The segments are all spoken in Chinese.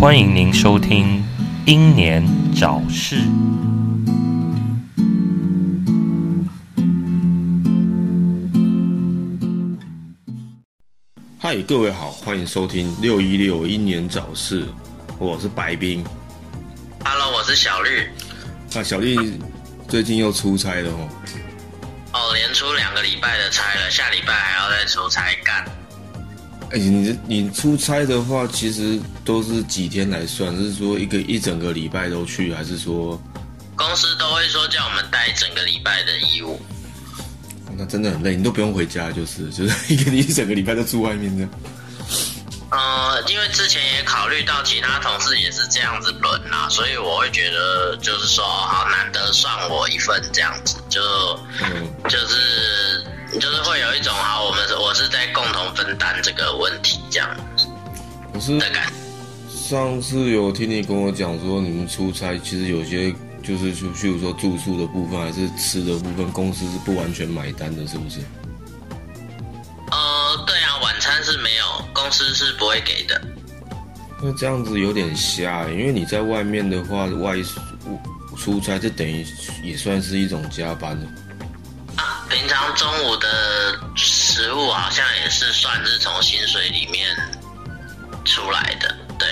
欢迎您收听《英年早逝》。嗨，各位好，欢迎收听六一六英年早逝，我是白冰。Hello，我是小绿。那小绿最近又出差了哦，哦，连出两个礼拜的差了，下礼拜还要再出差干。哎、你你出差的话，其实都是几天来算？是说一个一整个礼拜都去，还是说公司都会说叫我们带整个礼拜的衣物。那真的很累？你都不用回家，就是就 是一个一整个礼拜都住外面这样。呃，因为之前也考虑到其他同事也是这样子轮啦，所以我会觉得就是说，好难得算我一份这样子，就嗯，就是就是会有一种好，我们是我是在共同分担这个问题这样可是。上次有听你跟我讲说，你们出差其实有些就是就譬如说住宿的部分，还是吃的部分，公司是不完全买单的，是不是？呃，对啊，晚餐是没有，公司是不会给的。那这样子有点瞎欸，因为你在外面的话，外出出差，这等于也算是一种加班了。啊，平常中午的食物好像也是算是从薪水里面出来的，对，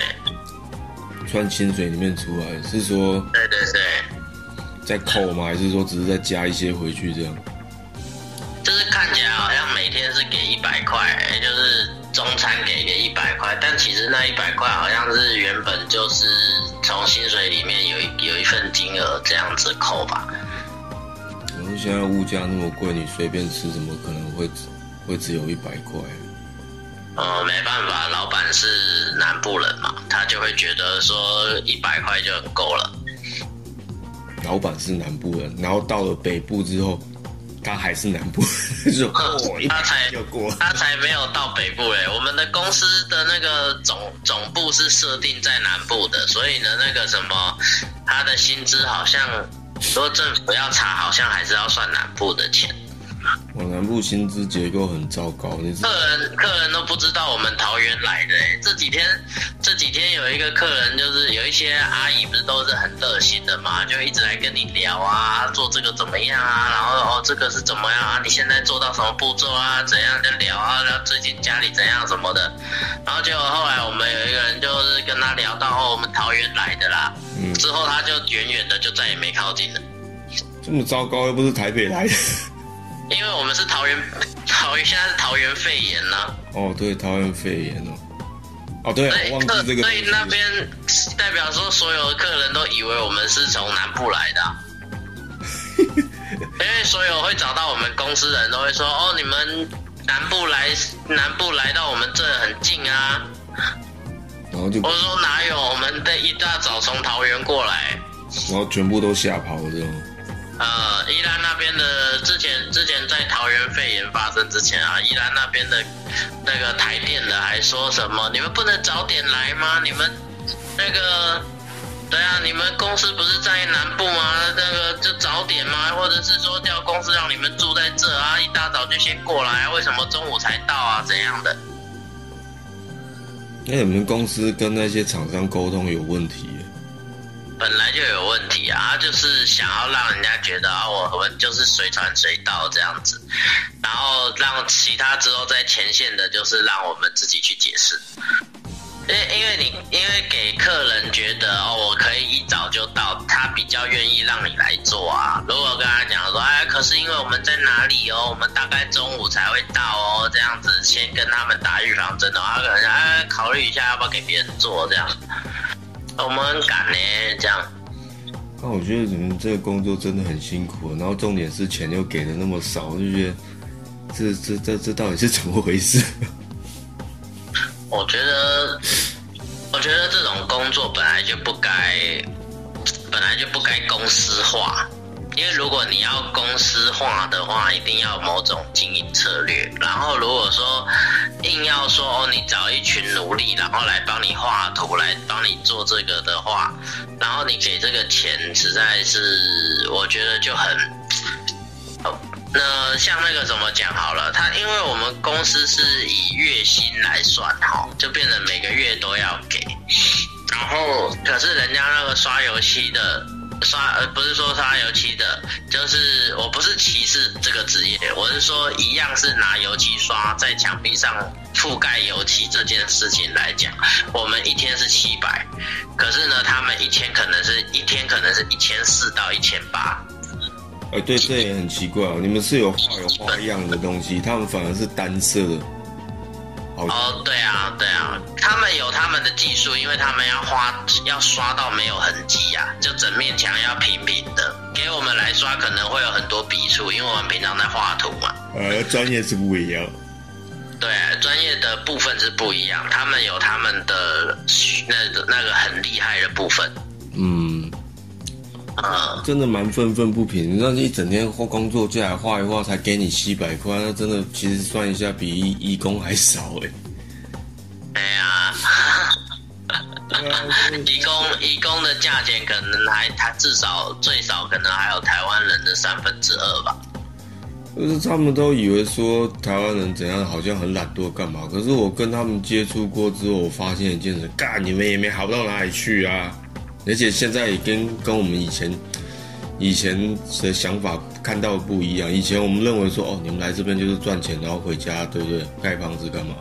算薪水里面出来，是说对对对，再扣吗？还是说只是再加一些回去这样？就是看起来好像每天是给一百块，就是中餐给个一百块，但其实那一百块好像是原本就是从薪水里面有一有一份金额这样子扣吧。现在物价那么贵，你随便吃怎么可能会只会只有一百块？呃，没办法，老板是南部人嘛，他就会觉得说一百块就很够了。老板是南部人，然后到了北部之后，他还是南部人，就 哦，一百他才。他才没有到北部诶，我们的公司的那个总总部是设定在南部的，所以呢，那个什么，他的薪资好像，说政府要查，好像还是要算南部的钱。我南部薪资结构很糟糕，客人客人都不知道我们桃园来的诶，这几天这几天有一个客人，就是有一些阿姨不是都是很热心的嘛，就一直来跟你聊啊，做这个怎么样啊，然后哦这个是怎么样啊，你现在做到什么步骤啊，怎样的聊啊，聊最近家里怎样什么的，然后结果后来我们有一个人就是跟他聊到哦我们桃园来的啦，嗯，之后他就远远的就再也没靠近了。这么糟糕，又不是台北来的。因为我们是桃园，桃园现在是桃园肺炎呢、哦，对，桃园肺炎哦。哦，对，对，我忘记这个。所以那边代表说，所有的客人都以为我们是从南部来的啊、因为所有会找到我们公司人都会说，哦，你们南部来，南部来到我们这很近啊。然后就，我说哪有，我们的一大早从桃园过来。然后全部都吓跑这样。呃，宜兰那边的之前之前在桃园肺炎发生之前啊，宜兰那边的那个台电的还说什么，你们不能早点来吗？你们那个，对啊，你们公司不是在南部吗？那个就早点吗？或者是说叫公司让你们住在这啊，一大早就先过来，为什么中午才到啊？怎样的？那你们公司跟那些厂商沟通有问题？本来就有问题啊，就是想要让人家觉得啊，我们就是随传随到这样子，然后让其他之后在前线的，就是让我们自己去解释。因为因为你因为给客人觉得哦，我可以一早就到，他比较愿意让你来做啊。如果跟他讲说，哎，可是因为我们在哪里哦，我们大概中午才会到哦，这样子先跟他们打预防针的话，他可能哎考虑一下要不要给别人做这样。我们很赶呢，这样。那我觉得你们这个工作真的很辛苦，然后重点是钱又给的那么少，我就觉得这这这这到底是怎么回事？我觉得，我觉得这种工作本来就不该，本来就不该公司化。因为如果你要公司化的话，一定要某种经营策略。然后如果说硬要说哦，你找一群奴隶，然后来帮你画图，来帮你做这个的话，然后你给这个钱，实在是我觉得就很。那像那个怎么讲好了，他因为我们公司是以月薪来算哈，就变成每个月都要给。然后可是人家那个刷游戏的。刷呃不是说刷油漆的，就是我不是歧视这个职业，我是说一样是拿油漆刷在墙壁上覆盖油漆这件事情来讲，我们一天是七百，可是呢他们一天可能是一天可能是一千四到一千八。哎，对，这也很奇怪哦，你们是有画有花样的东西，他们反而是单色的。哦，对啊，对啊，他们有他们的技术，因为他们要花要刷到没有痕迹整面墙要平平的。给我们来刷可能会有很多笔触，因为我们平常在画图嘛。呃，专业是不一样。对，专业的部分是不一样，他们有他们的那个那个很厉害的部分。嗯。啊，真的蛮愤愤不平。那一整天画工作下来画一画，才给你七百块，那真的其实算一下比义义工还少哎。哎义工义工的价钱可能还他至少最少可能还有台湾人的三分之二吧。就是他们都以为说台湾人怎样，好像很懒惰干嘛？可是我跟他们接触过之后，我发现一件事：，干你们也没好到哪里去啊。而且现在也跟跟我们以前以前的想法看到不一样。以前我们认为说，哦，你们来这边就是赚钱，然后回家，对不对？盖房子干嘛？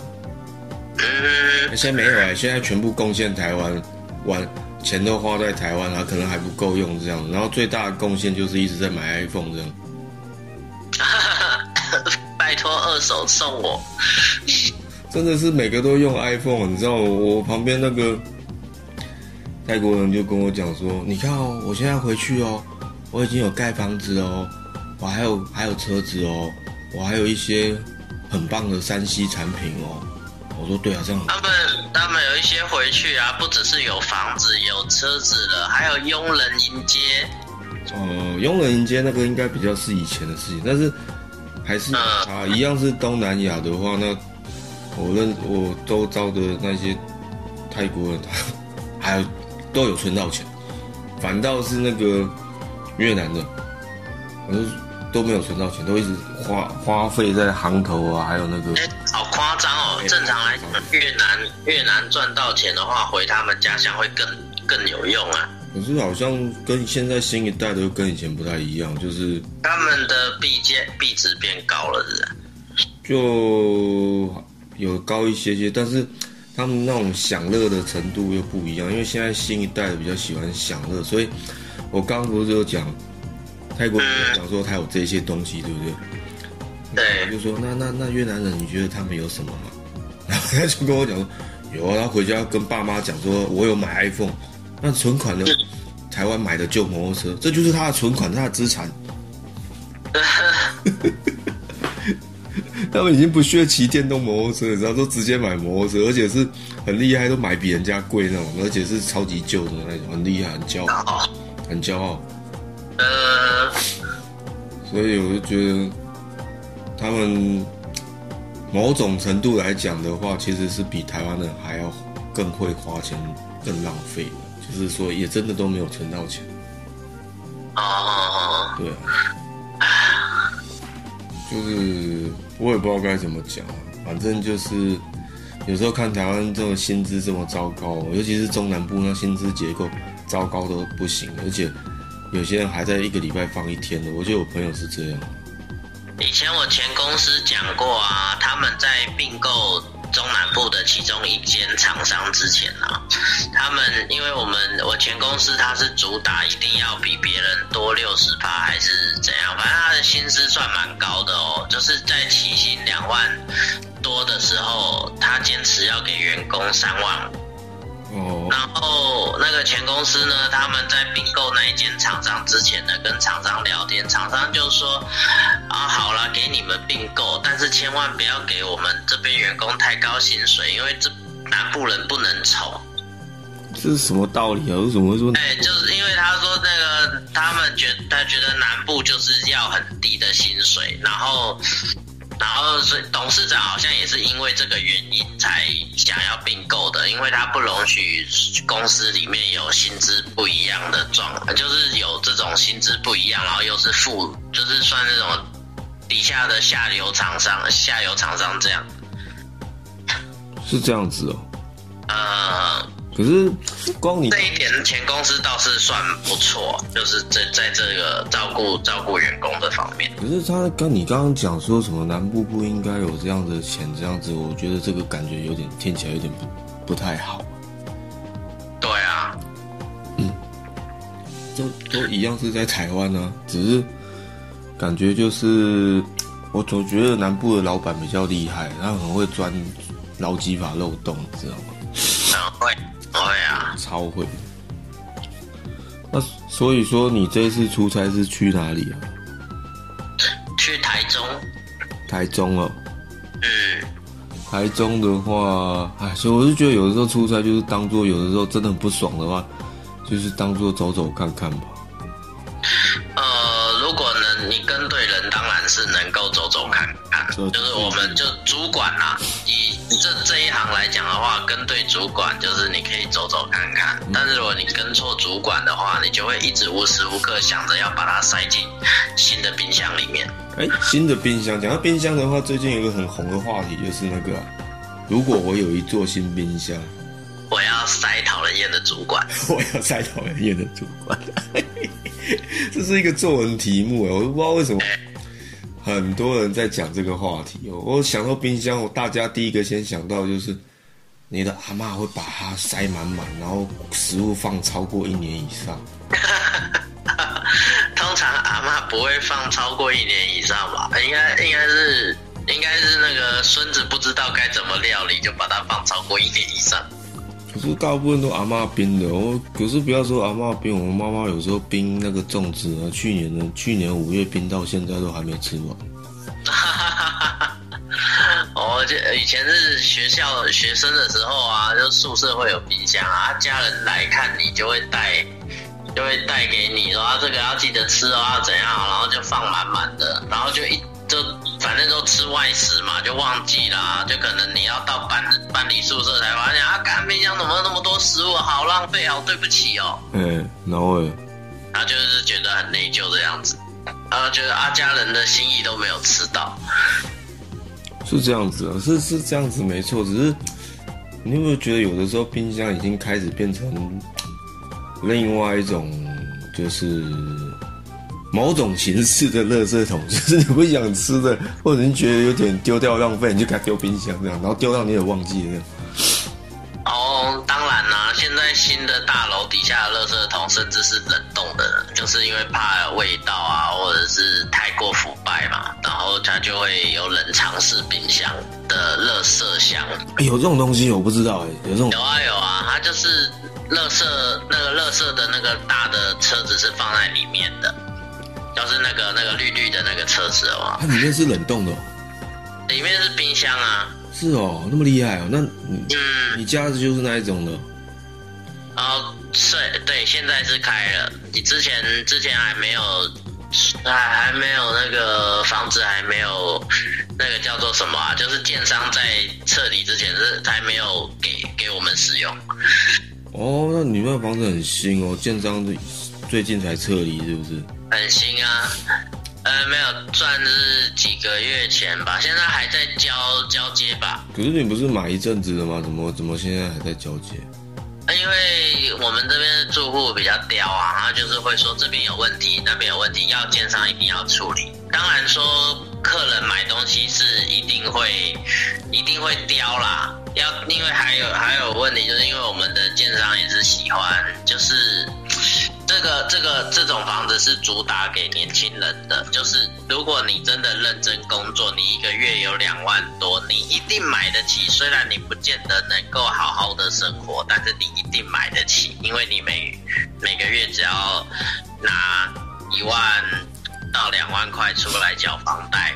现在没有哎，现在全部贡献台湾，完钱都花在台湾，啊，可能还不够用这样。然后最大的贡献就是一直在买 iPhone 这样。拜托二手送我。真的是每个都用 iPhone，你知道我旁边那个。泰国人就跟我讲说：“你看哦，我现在回去哦，我已经有盖房子哦，我还有还有车子哦，我还有一些很棒的山西产品哦。”我说：“对啊，这样。”他们他们有一些回去啊，不只是有房子有车子了，还有佣人迎接。哦，佣人迎接那个应该比较是以前的事情，但是还是啊，一样是东南亚的话，那我认我周遭的那些泰国人，还有。都有存到钱，反倒是那个越南的，我都没有存到钱，都一直花花费在行头啊，还有那个。正常来讲，越南越南赚到钱的话，回他们家乡会更更有用啊。可是好像跟现在新一代的跟以前不太一样，就是他们的币阶币值变高了，是就有高一些些，但是。他们那种享乐的程度又不一样，因为现在新一代的比较喜欢享乐，所以我刚刚不是有讲泰国讲说他有这些东西，对不对？对。就说那那那越南人，你觉得他们有什么吗？然后他就跟我讲说有啊，他回家跟爸妈讲说，我有买 iPhone，那存款呢？台湾买的旧摩托车，这就是他的存款，他的资产。他们已经不需要骑电动摩托车，然后都直接买摩托车，而且是很厉害，都买比人家贵那种，而且是超级旧的那种，很厉害，很骄傲，很骄傲。呃，所以我就觉得他们某种程度来讲的话，其实是比台湾人还要更会花钱、更浪费的，就是说也真的都没有存到钱。啊，对啊，就是。我也不知道该怎么讲，反正就是有时候看台湾这种薪资这么糟糕，尤其是中南部那薪资结构糟糕都不行，而且有些人还在一个礼拜放一天的。我就有朋友是这样。以前我前公司讲过啊，他们在并购。中南部的其中一间厂商之前呢，他们因为我们我前公司他是主打一定要比别人多六十趴还是怎样，反正他的薪资算蛮高的哦，就是在起薪两万多的时候，他坚持要给员工三万。然后那个前公司呢，他们在并购那一间厂商之前呢，跟厂商聊天，厂商就说啊，好了，给你们并购，但是千万不要给我们这边员工太高薪水，因为这南部人不能丑。这是什么道理啊？为什么会说？哎，就是因为他说那个他们觉他觉得南部就是要很低的薪水，然后。然后，是董事长好像也是因为这个原因才想要并购的，因为他不容许公司里面有薪资不一样的状，就是有这种薪资不一样，然后又是负，就是算这种底下的下游厂商、下游厂商这样。是这样子哦。呃，可是光你这一点前公司倒是算不错，就是在在这个照顾照顾员工的方面。可是他跟你刚刚讲说什么南部不应该有这样的钱，这样子，我觉得这个感觉有点听起来有点不不太好。对啊，嗯都都一样是在台湾呢、只是感觉就是我总觉得南部的老板比较厉害，他很会钻劳基法漏洞，你知道吗？嗯，会会啊，超会。那所以说你这一次出差是去哪里啊？去台中，台中哦。嗯，台中的话，哎，所以我是觉得有的时候出差就是当做有的时候真的很不爽的话，就是当做走走看看吧。就是我们就主管啦、以这这一行来讲的话，跟对主管就是你可以走走看看。但是如果你跟错主管的话，你就会一直无时无刻想着要把它塞进新的冰箱里面。哎，新的冰箱，讲到冰箱的话，最近有一个很红的话题就是那个啊、如果我有一座新冰箱，我要塞讨人厌的主管，我要塞讨人厌的主管。这是一个作文题目哎，我都不知道为什么很多人在讲这个话题哦。我想到冰箱，我大家第一个先想到就是你的阿嬷会把它塞满满，然后食物放超过一年以上。通常阿嬷不会放超过一年以上吧？应该应该是应该是那个孙子不知道该怎么料理，就把它放超过一年以上。是大部分都阿妈冰的，我可是不要说阿妈冰，我妈妈有时候冰那个粽子啊，去年的去年五月冰到现在都还没吃完。哦，就以前是学校学生的时候啊，就宿舍会有冰箱啊，家人来看你就会带，就会带给你说啊，这个要记得吃哦，要怎样，然后就放满满的，然后就一就反正都吃外食嘛，就忘记啦，就可能你要到搬搬离宿舍才发现啊，干冰箱怎么那么多食物，好浪费，好对不起哦，嗯、然后哎，然后就是觉得很内疚这样子，然后觉得啊，家人的心意都没有吃到。是这样子啊，是是这样子没错，只是你有没有觉得有的时候冰箱已经开始变成另外一种，就是某种形式的垃圾桶，就是你不想吃的，或者你觉得有点丢掉浪费，你就给它丢冰箱这样，然后丢到你也忘记了。哦，当然啦、现在新的大楼底下的垃圾桶甚至是冷冻的，就是因为怕有味道啊，或者是太过腐败嘛，然后它就会有冷藏式冰箱的垃圾箱。哎、有这种东西我不知道哎、有这种有啊有啊，它就是垃圾那个垃圾的那个大的车子是放在里面的，就是那个那个绿绿的那个车子哦，它里面是冷冻的、哦，里面是冰箱啊，是哦，那么厉害哦，那你嗯，你家的就是那一种的，然后是对，现在是开了。你之前之前还没有，还还没有那个房子还没有那个叫做什么啊？就是建商在撤离之前是还没有给给我们使用。哦，那你们房子很新哦，建商最近才撤离是不是？很新啊，呃，没有赚是几个月前吧，现在还在交交接吧。可是你不是买一阵子了吗？怎么怎么现在还在交接？因为我们这边的住户比较刁啊，他就是会说这边有问题，那边有问题，要建商一定要处理。当然说客人买东西是一定会一定会刁啦，要因为还有还有问题，就是因为我们的建商也是喜欢，就是这个这个这种房子是主打给年轻人的，就是如果你真的认真工作，你一个月有两万多，你一定买得起。虽然你不见得能够好好的生活，但是你一定买得起，因为你每每个月只要拿一万到两万块出来缴房贷，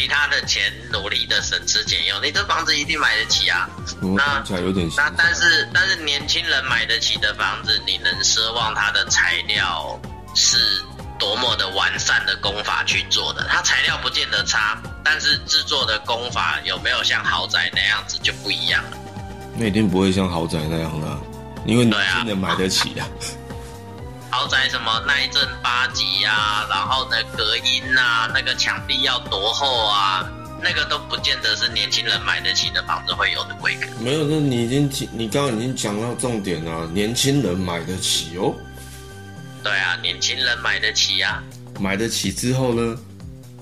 其他的钱努力的省吃俭用，你这房子一定买得起啊。我那有点那但是但是年轻人买得起的房子，你能奢望它的材料是多么的完善的工法去做的？它材料不见得差，但是制作的工法有没有像豪宅那样子就不一样了。那一定不会像豪宅那样啦，因为年轻人买得起啊。豪宅什么耐震八级啊，然后呢隔音啊，那个墙壁要多厚啊，那个都不见得是年轻人买得起的房子会有的规格。没有，那你已经你刚刚已经讲到重点了，年轻人买得起哦，对啊，年轻人买得起啊，买得起之后呢，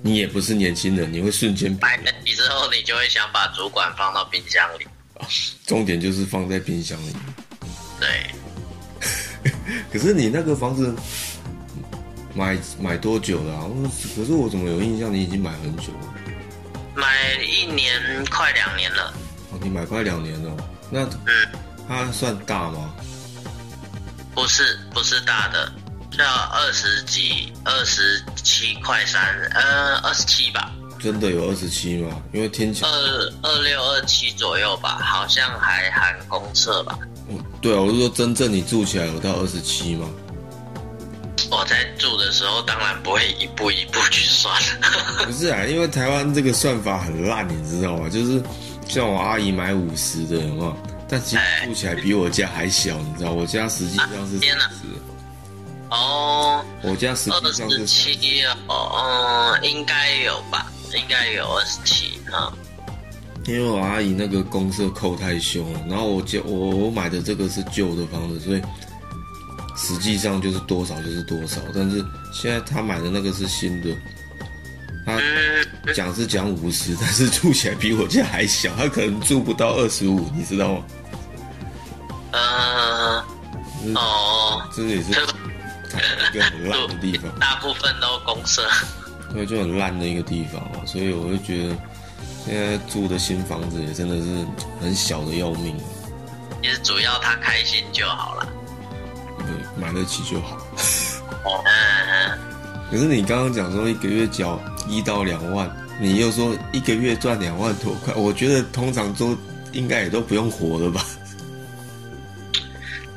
你也不是年轻人，你会瞬间买得起之后，你就会想把主管放到冰箱里。重点就是放在冰箱里。对，可是你那个房子买买多久了、可是我怎么有印象你已经买很久了？买一年快两年了。哦，你买快两年了，那嗯，它算大吗？不是不是大的，要二十几、二十七块三，呃，二十七吧，真的有二十七吗？因为听起来，二二六二七左右吧，好像还含公厕吧。嗯对啊，我是说真正你住起来有到二十七吗？我在住的时候，当然不会一步一步去算。不是啊，因为台湾这个算法很烂，你知道吗？就是像我阿姨买五十的，有？但其实哎住起来比我家还小，你知道？我家实际上是天哪四十，哦，我家实二际上是二十七哦，嗯，应该有吧，应该有二十七啊。因为我阿姨那个公社扣太凶了，然后我家我我买的这个是旧的房子，所以实际上就是多少就是多少。但是现在他买的那个是新的，他嗯，讲是讲五十，但是住起来比我家还小，他可能住不到二十五，你知道吗？呃，嗯哦，这也是一个很烂的地方，大部分都公社。对，就很烂的一个地方嘛，所以我就觉得现在住的新房子也真的是很小的要命，其实主要他开心就好了。对，买得起就好。哦，嗯，可是你刚刚讲说一个月缴一到两万，你又说一个月赚两万多块，我觉得通常都应该也都不用活了吧？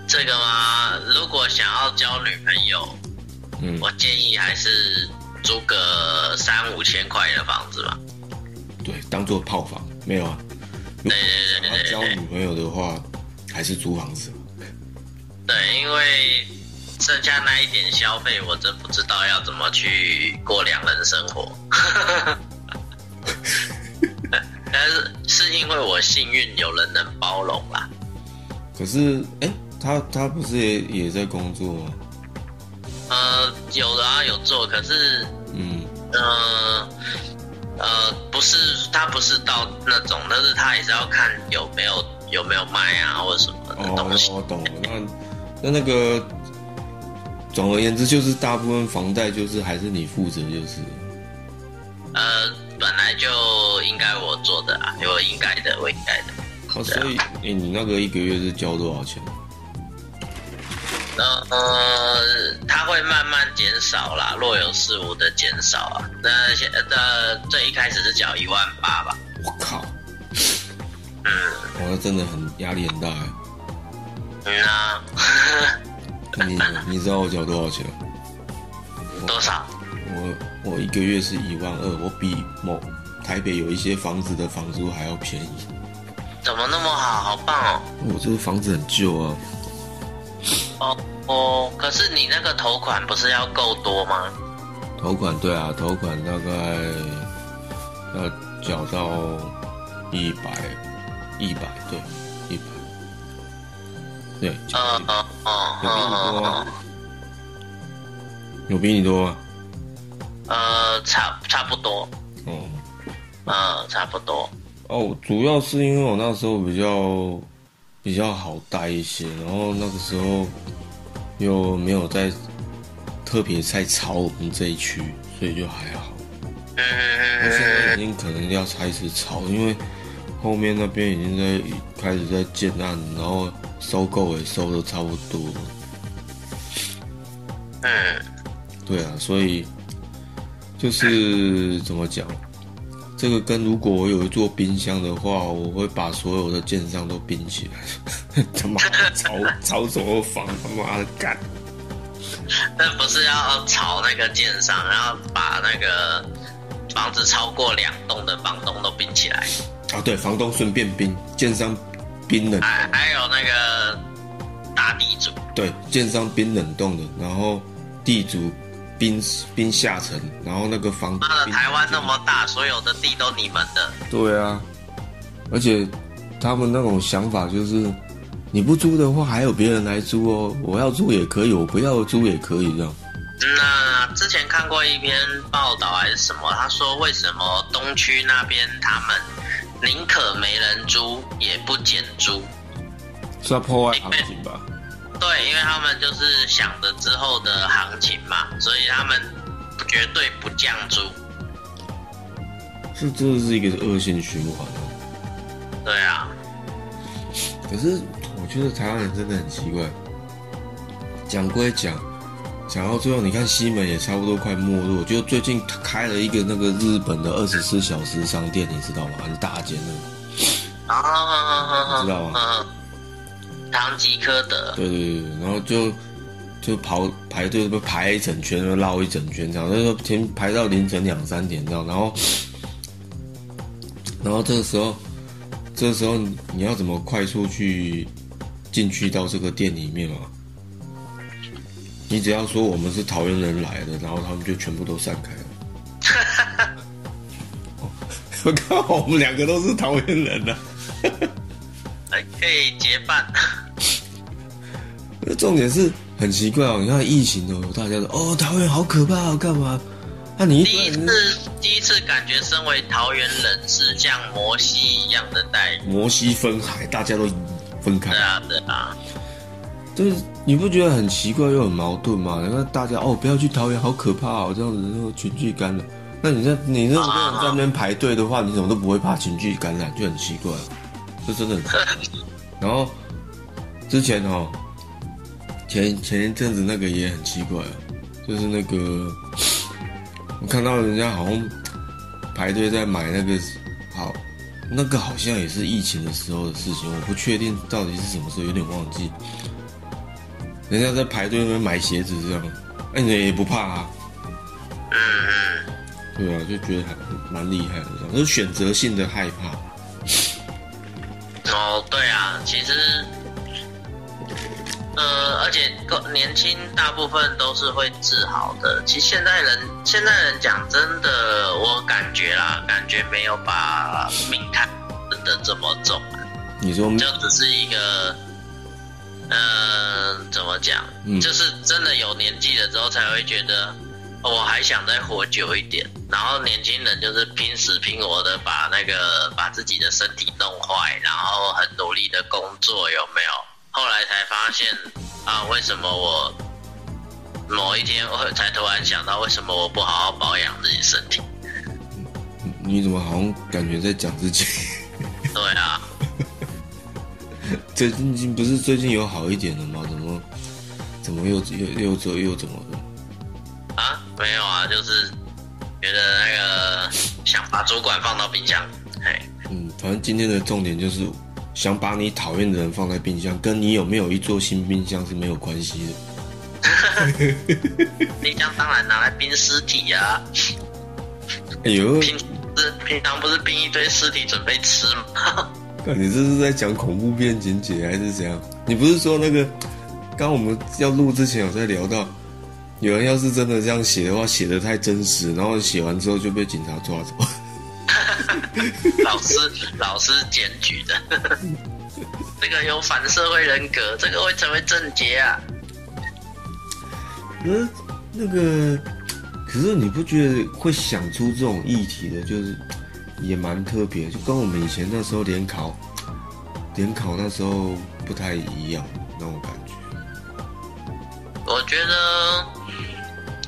这个嘛，如果想要交女朋友，嗯，我建议还是租个三五千块的房子吧。对，当做炮房没有啊。如果交女朋友的话，还是租房子。对，因为剩下那一点消费，我真不知道要怎么去过两人生活。但是是因为我幸运有人能包容啦。可是，哎、他他不是也也在工作吗？呃，有的啊，有做，可是嗯，呃呃，不是，他不是到那种，但是他也是要看有没有有没有卖啊，或者什么的哦，东西。我懂了。那那那个，总而言之，就是大部分房贷就是还是你负责，就是。呃，本来就应该我做的啊，我应该的，我应该的。哦，所以，哎、你那个一个月是交多少钱？呃呃，它会慢慢减少啦，若有似无的减少啊。那现呃，最一开始是缴一万八吧，我靠，嗯我那真的很压力很大哎。嗯啊，你你知道我缴多少钱吗？多少？我我一个月是一万二，我比某台北有一些房子的房租还要便宜。怎么那么好？好棒哦！我这个房子很旧啊，哦哦，可是你那个头款不是要够多吗？头款对啊，头款大概要缴到一百一百对一百，对，缴呃100呃呃有比你多吗？有比你多吗？呃，差差不多，哦呃，差不多。哦，主要是因为我那时候比较比较好带一些，然后那个时候又没有在特别在炒我们这一区，所以就还好。那现在已嗯，经可能要开始炒，因为后面那边已经在开始在建案，然后收购也收的差不多了。嗯，对啊，所以就是怎么讲，这个跟如果我有一座冰箱的话，我会把所有的建商都冰起来。他妈的炒炒什么房？他妈的干！那不是要炒那个建商，然后把那个房子超过两栋的房东都冰起来，啊，对，房东顺便冰，建商冰冷，还还有那个打地主，对，建商冰冷冻的，然后地主冰冰下沉，然后那个房妈的，台湾那么大，所有的地都你们的。对啊，而且他们那种想法就是，你不租的话，还有别人来租哦。我要租也可以，我不要租也可以这样。那之前看过一篇报道还是什么，他说为什么东区那边他们宁可没人租也不减租，是要破坏行情吧？对，因为他们就是想着之后的行情嘛，所以他们绝对不降租。这真的是一个恶性循环哦。对啊。可是我觉得台湾人真的很奇怪，讲归讲。讲到最后，你看西门也差不多快没落，就最近开了一个那个日本的二十四小时商店，你知道吗？很大间的。啊，知道吗？唐吉诃德。对对对，然后就就跑排队，不排一整圈，绕一整圈，这样，那时候天排到凌晨两三点，这样，然后 然后这个时候，这个时候你要怎么快速去进去到这个店里面嘛？你只要说我们是桃园人来的，然后他们就全部都散开了。我靠，我们两个都是桃园人呢，还 可以结伴。那重点是很奇怪哦，你看疫情哦，大家说哦桃园好可怕，哦干嘛？那你第一次第一次感觉身为桃园人是像摩西一样的待遇，摩西分海，大家都分开。对啊，对啊。就是你不觉得很奇怪又很矛盾吗？你看大家哦，不要去桃园，好可怕哦，这样子那个群聚感染。那你在你那个在那边排队的话，你怎么都不会怕群聚感染，就很奇怪。这真的很。然后之前哦，前前一阵子那个也很奇怪，就是那个 我看到人家好像排队在买那个，好，那个好像也是疫情的时候的事情，我不确定到底是什么时候，有点忘记。人家在排队那边买鞋子，这样，哎，你也不怕啊？嗯嗯。对啊，就觉得还蛮厉害的，这样，是选择性的害怕。哦，对啊，其实，呃，而且个年轻大部分都是会治好的。其实现代人，现代人讲真的，我感觉啦，感觉没有把命看真的这么重。你说，就只是一个。嗯，怎么讲？就是真的有年纪了之后，才会觉得我还想再活久一点。然后年轻人就是拼死拼活的把那个把自己的身体弄坏，然后很努力的工作，有没有？后来才发现啊，为什么我某一天我才突然想到，为什么我不好好保养自己身体？你怎么好像感觉在讲自己？对啊。最近不是最近有好一点了吗？怎么怎么又又又又又怎么了？啊，没有啊，就是觉得那个想把主管放到冰箱。嘿，嗯，反正今天的重点就是想把你讨厌的人放在冰箱，跟你有没有一座新冰箱是没有关系的。冰箱当然拿来冰尸体呀。哎呦，平是平常不是冰一堆尸体准备吃吗？你这是在讲恐怖片情节还是怎样？你不是说那个刚我们要录之前有在聊到，有人要是真的这样写的话，写的太真实，然后写完之后就被警察抓走。老师，老师检举的，这个有反社会人格，这个会成为正结啊。呃，那个，可是你不觉得会想出这种议题的，就是？也蛮特别，就跟我们以前那时候联考，联考那时候不太一样那种感觉。我觉得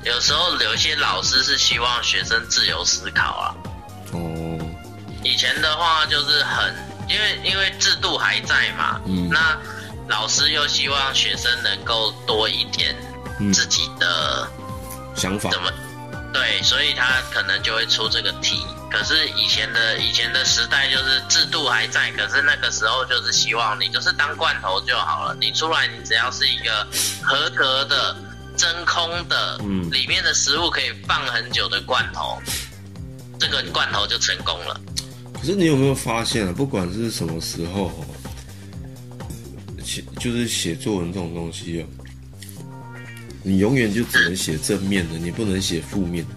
有时候有些老师是希望学生自由思考啊。哦。以前的话就是很，因为因为制度还在嘛，嗯，那老师又希望学生能够多一点自己的想法，怎么？对，所以他可能就会出这个题。可是以前的以前的时代就是制度还在，可是那个时候就是希望你就是当罐头就好了，你出来你只要是一个合格的真空的，嗯，里面的食物可以放很久的罐头，这个罐头就成功了。可是你有没有发现啊？不管是什么时候，写就是写作文这种东西啊，你永远就只能写正面的，你不能写负面的。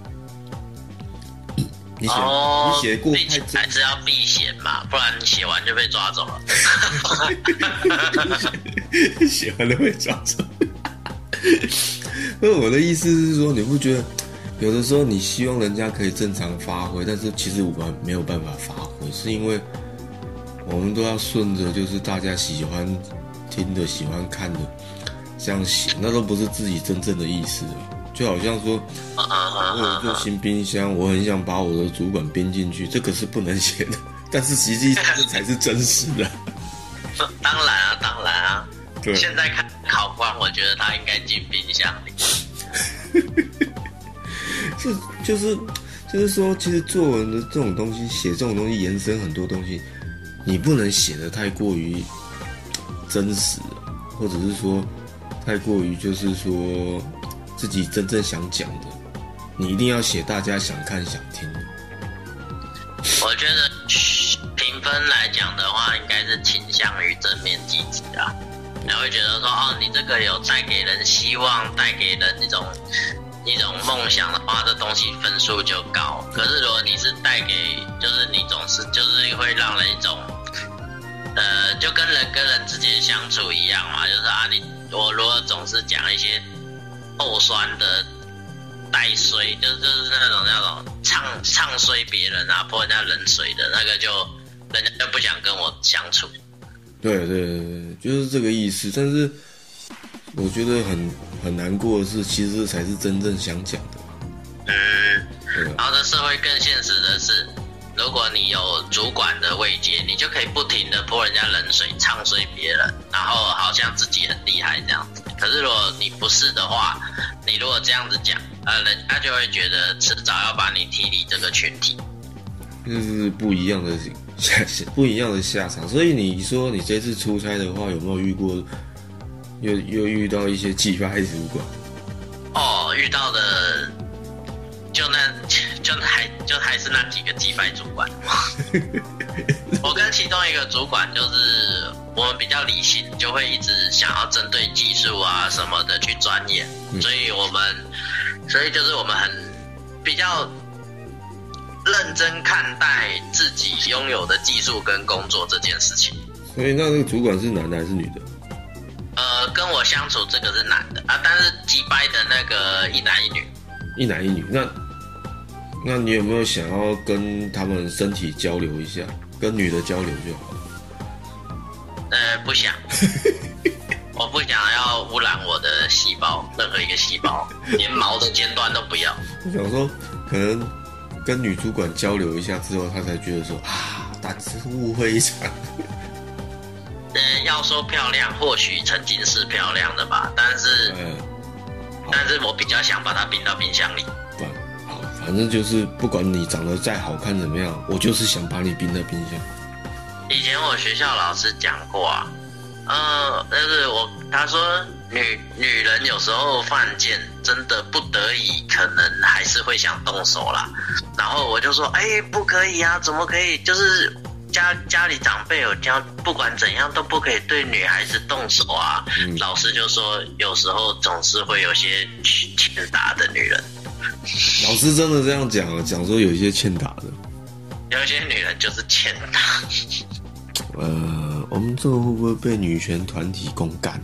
你写、哦，你写过还是要避嫌嘛，不然你写完就被抓走了。写完就被抓走。那我的意思是说，你不觉得有的时候你希望人家可以正常发挥，但是其实我们没有办法发挥，是因为我们都要顺着就是大家喜欢听的、喜欢看的这样写，那都不是自己真正的意思了。就好像说，我有做新冰箱，我很想把我的主管编进去，这个是不能写的，但是实际上这才是真实的。嗯，当然啊，当然啊。对，现在看考官，我觉得他应该进冰箱里。就是就是说，其实作文的这种东西，写这种东西延伸很多东西，你不能写的太过于真实，或者是说太过于就是说自己真正想讲的，你一定要写大家想看想听。我觉得评分来讲的话，应该是倾向于正面积极啊。你会觉得说，哦，你这个有带给人希望，带给人一种一种梦想的话，这东西分数就高。可是如果你是带给，就是你总是就是会让人一种，呃，就跟人跟人之间相处一样嘛，就是啊，你我如果总是讲一些后酸的。带衰，就就是那种那种唱唱衰别人啊，泼人家冷水的那个就，人家就不想跟我相处。对对对对，就是这个意思。但是我觉得很很难过的事，其实才是真正想讲的。嗯，对啊，然后这社会更现实的是，如果你有主管的位阶，你就可以不停的泼人家冷水，唱衰别人，然后好像自己很厉害这样子。可是如果你不是的话，你如果这样子讲，呃，人家就会觉得迟早要把你踢离这个群体。就是不一样的下 不一样的下场。所以你说你这次出差的话，有没有遇过又又遇到一些鸡掰主管？哦，遇到的就那 就还就还是那几个击败主管。我跟其中一个主管就是我们比较理性，就会一直想要针对技术啊什么的去钻研，嗯所以我们所以就是我们很比较认真看待自己拥有的技术跟工作这件事情。所以那那个主管是男的还是女的？呃，跟我相处这个是男的啊，但是击败的那个一男一女。一男一女。那那你有没有想要跟他们身体交流一下？跟女的交流就好了。呃，不想，我不想要污染我的细胞，任何一个细胞，连毛的尖端都不要。我想说，可能跟女主管交流一下之后，她才觉得说啊，大致误会一场。呃，要说漂亮，或许曾经是漂亮的吧，但是，嗯，但是我比较想把它冰到冰箱里。对好，反正就是不管你长得再好看怎么样，我就是想把你冰在冰箱。以前我学校老师讲过啊，呃，但是我他说女女人有时候犯贱，真的不得已，可能还是会想动手啦。然后我就说，哎，不可以啊，怎么可以？就是家家里长辈有教，不管怎样都不可以对女孩子动手啊。嗯老师就说，有时候总是会有些欠打的女人，老师真的这样讲啊，讲说有一些欠打的。有一些女人就是欠打。呃，我们这个会不会被女权团体公干？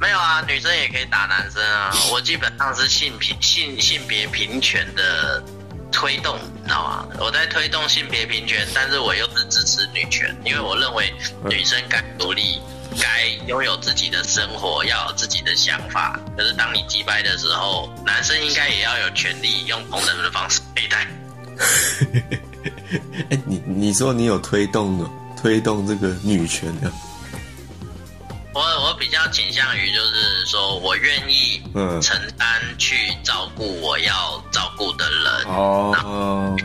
没有啊，女生也可以打男生啊。我基本上是性平性性别平权的推动，你知道吗？我在推动性别平权，但是我又是支持女权，因为我认为女生该独立，该拥有自己的生活，要有自己的想法。可是当你击败的时候，男生应该也要有权利用同等的方式对待。哎、你你说你有推动的推动这个女权的，我我比较倾向于就是说我愿意嗯，承担去照顾我要照顾的人。哦，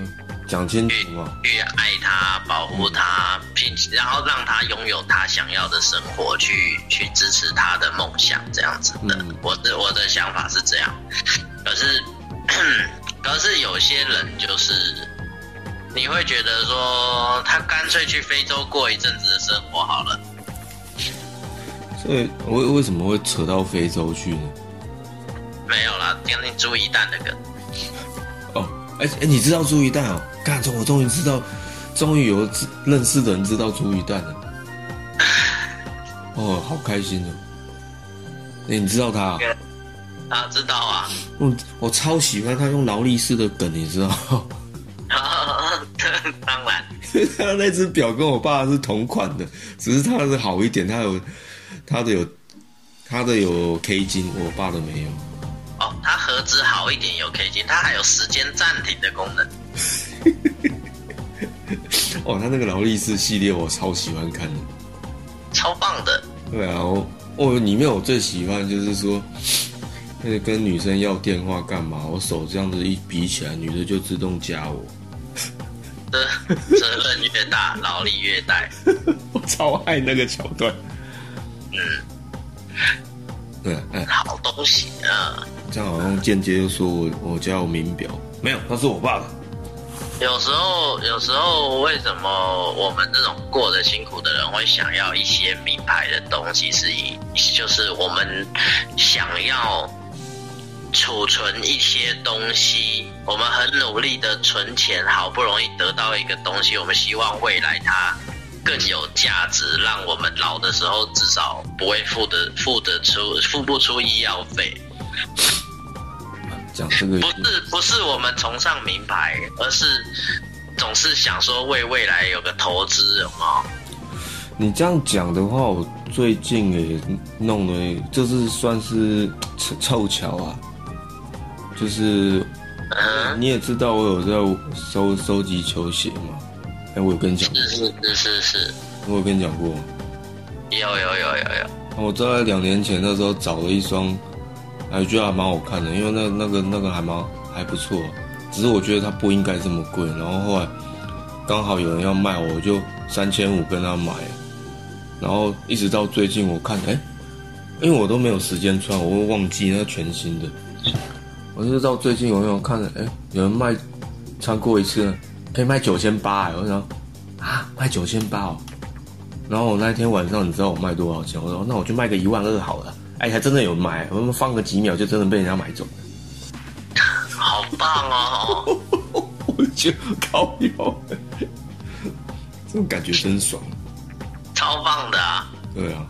讲清楚嘛，去爱他、保护他，并然后让他拥有他想要的生活，去去支持他的梦想，这样子的。嗯我的我的想法是这样，可是 可是有些人就是你会觉得说，他干脆去非洲过一阵子的生活好了。所以为为什么会扯到非洲去呢？没有啦，听听朱一蛋的梗。哦，哎哎，你知道朱一蛋哦？干，我终于知道，终于有认识的人知道朱一蛋了。哦，好开心哦！哎，你知道他？啊，知道啊。我我超喜欢他用劳力士的梗，你知道？当然，他那只表跟我爸是同款的，只是他是好一点，他有他的有他的有 K 金，我爸的没有。哦，他盒子好一点有 K 金，他还有时间暂停的功能。哦，他那个劳力士系列我超喜欢看的，超棒的。对啊，我我里面我最喜欢就是说，那个跟女生要电话干嘛？我手这样子一比起来，女的就自动加我。责责任越大，劳力越大。我超爱那个桥段。嗯，对，哎，好东西啊！这样好像间接就说我我家有名表，没有，那是我爸的。有时候，有时候为什么我们这种过得辛苦的人会想要一些名牌的东西？是以就是我们想要。储存一些东西，我们很努力的存钱，好不容易得到一个东西，我们希望未来它更有价值，让我们老的时候至少不会付的付得出付不出医药费。讲这个不是不是我们崇尚名牌，而是总是想说为未来有个投资，哦。你这样讲的话，我最近也弄了，就是算是凑凑巧啊。就是，你也知道我有在收收集球鞋嘛？哎，我有跟你讲，是是是是是，我有跟你讲过，有有有有有。我在两年前那时候找了一双，哎，觉得还蛮好看的，因为那那个那个还蛮还不错，只是我觉得它不应该这么贵。然后后来刚好有人要卖，我就三千五跟他买，然后一直到最近我看，哎，因为我都没有时间穿，我会忘记那全新的。我就到最近有没有看了？哎，有人卖，穿过一次，可以卖九千八哎！我想，啊，卖九千八哦。然后我那天晚上，你知道我卖多少钱？我说那我就卖个一万二好了。哎，还真的有买，我们放个几秒就真的被人家买走了。好棒哦！我就靠腰，这种感觉真爽，超棒的。啊对啊。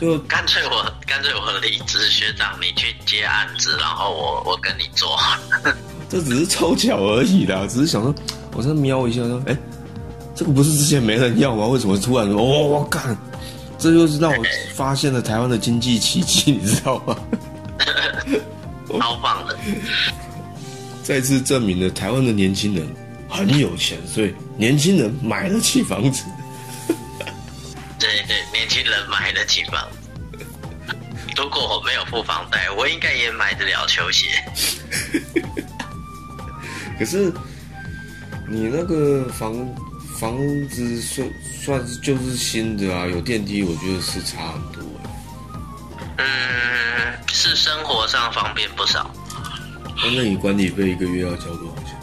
就干脆我干脆我离职，学长你去接案子，然后我我跟你做。这只是凑巧而已啦，只是想说，我在瞄一下说，哎，这个不是之前没人要吗？为什么突然说，哦，我干，这就是让我发现了台湾的经济奇迹，你知道吗？超棒的，再次证明了台湾的年轻人很有钱，所以年轻人买得起房子。对对，年轻人买得起房。如果我没有付房贷，我应该也买得了球鞋。可是你那个房房子算算是就是新的啊，有电梯，我觉得是差很多。嗯，是生活上方便不少。那你管理费一个月要交多少钱？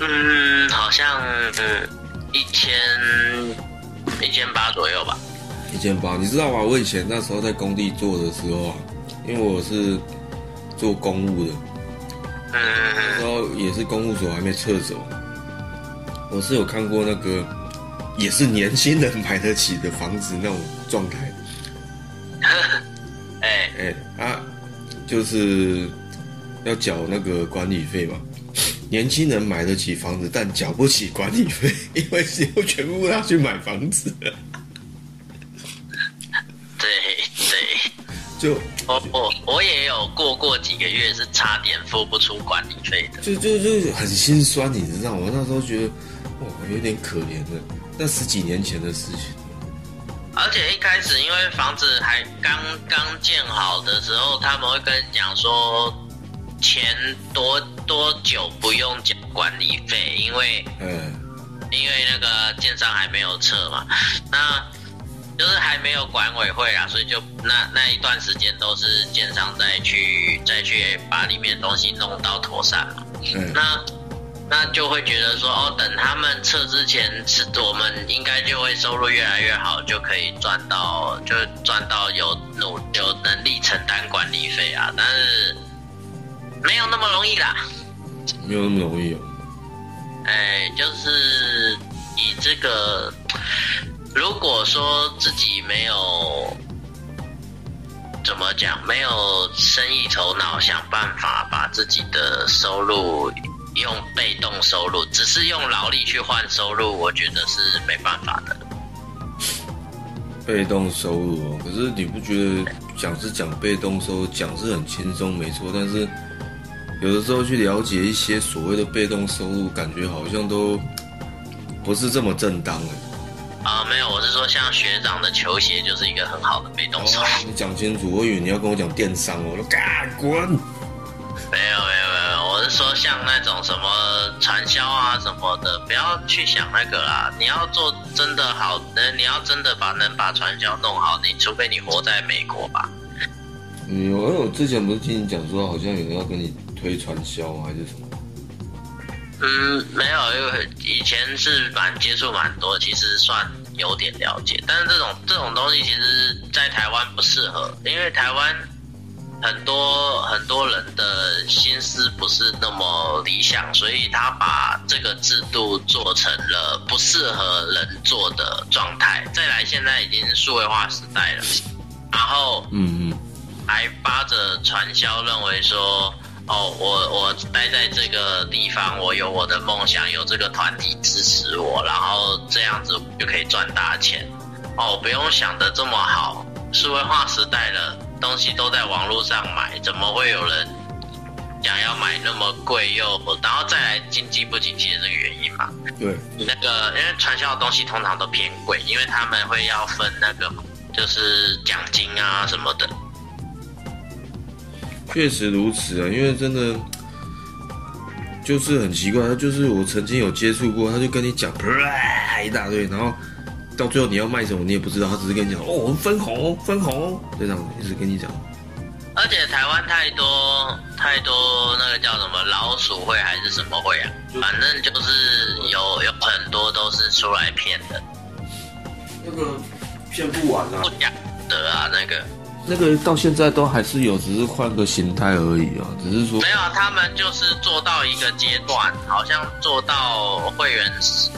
嗯，好像嗯一千。一千八左右吧，一千八，你知道吗？我以前那时候在工地做的时候啊，因为我是做公务的，嗯，那时候也是公务所还没撤走，我是有看过那个也是年轻人买得起的房子那种状态，哎。哎啊，就是要缴那个管理费嘛。年轻人买得起房子，但缴不起管理费，因为又全部要去买房子。对对，就我我我也有过过几个月是差点付不出管理费的，就就就很心酸，你知道吗？我那时候觉得哇，有点可怜的，那十几年前的事情。而且一开始因为房子还刚刚建好的时候，他们会跟你讲说。钱多多久不用缴管理费？因为，嗯，因为那个建商还没有撤嘛，那就是还没有管委会啊，所以就那那一段时间都是建商再去再去把里面东西弄到妥善嘛。嗯，那那就会觉得说，哦，等他们撤之前，是我们应该就会收入越来越好，就可以赚到，就赚到有努有能力承担管理费啊。但是没有那么容易啦。没有那么容易哦。哎，就是以这个，如果说自己没有怎么讲，没有生意头脑，想办法把自己的收入。用被动收入，只是用劳力去换收入，我觉得是没办法的。被动收入哦，可是你不觉得讲是讲被动收入，讲是很轻松没错，但是有的时候去了解一些所谓的被动收入，感觉好像都不是这么正当哎。啊，没有，我是说像学长的球鞋就是一个很好的被动收入。你讲清楚，我以为你要跟我讲电商哦，我说干滚。没有没有没有，我是。说像那种什么传销啊什么的，不要去想那个啦。你要做真的好，能你要真的把能把传销弄好，你除非你活在美国吧。嗯，我我之前不是听你讲说，好像有人要跟你推传销还是什么？嗯，没有，因为以前是蛮接触蛮多，其实算有点了解。但是这种这种东西，其实在台湾不适合，因为台湾。很多很多人的心思不是那么理想，所以他把这个制度做成了不适合人做的状态。再来，现在已经数位化时代了，然后嗯嗯，还扒着传销，认为说哦，我我待在这个地方，我有我的梦想，有这个团体支持我，然后这样子就可以赚大钱。哦，不用想的这么好，数位化时代了。东西都在网络上买，怎么会有人想要买那么贵又然后再来经济不景气的这个原因嘛？对，那个因为传销的东西通常都偏贵，因为他们会要分那个就是奖金啊什么的。确实如此啊，因为真的就是很奇怪，他就是我曾经有接触过，他就跟你讲 一大堆，然后。到最后你要卖什么你也不知道，他只是跟你讲哦，分红分红，这样一直跟你讲。而且台湾太多太多那个叫什么老鼠会还是什么会啊，反正就是有有很多都是出来骗的。那个骗不完啊，不讲的啊那个。那个到现在都还是有，只是换个形态而已啊，只是说没有，他们就是做到一个阶段，好像做到会员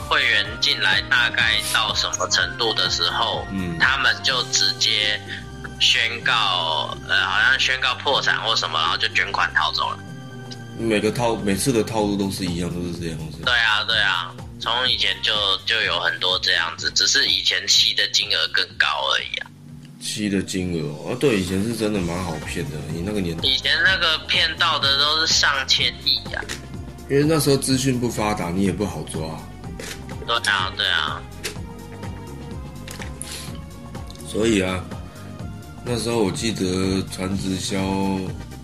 会员进来大概到什么程度的时候，嗯，他们就直接宣告，呃，好像宣告破产或什么，然后就卷款逃走了。每个套每次的套路都是一样，都是这样子。对啊，对啊，从以前就就有很多这样子，只是以前吸的金额更高而已啊。吸的金额啊，对，以前是真的蛮好骗的。你那个年代，以前那个骗到的都是上千亿呀。因为那时候资讯不发达，你也不好抓。对啊，对啊。所以啊，那时候我记得传直销，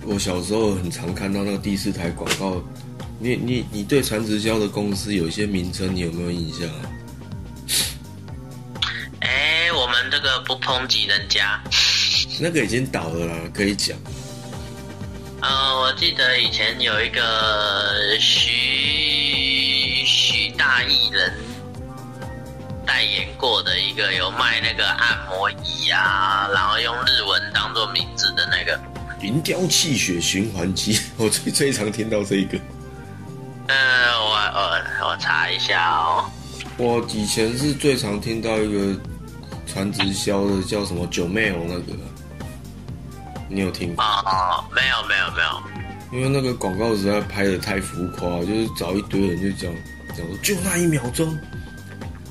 我小时候很常看到那个第四台广告。你你你对传直销的公司有一些名称，你有没有印象啊？个不抨击人家，那个已经倒了啦，可以讲。呃，我记得以前有一个徐徐大艺人代言过的一个，有卖那个按摩椅啊，然后用日文当做名字的那个云雕气血循环机，我最最常听到这一个。呃，我我我查一下哦。我以前是最常听到一个。传直销的叫什么九妹哦，那个你有听过？啊，没有没有没有，因为那个广告实在拍的太浮夸，就是找一堆人就讲讲说就那一秒钟，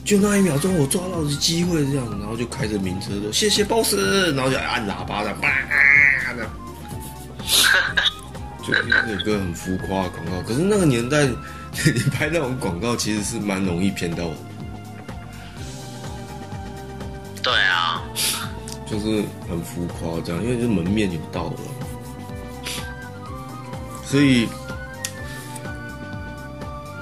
就那一秒钟我抓到的机会这样，然后就开着名车说谢谢 boss，然后就按喇叭的叭的，就那个很浮夸的广告。可是那个年代 你拍那种广告其实是蛮容易骗到的。对啊，就是很浮夸这样，因为这门面有到了，所以，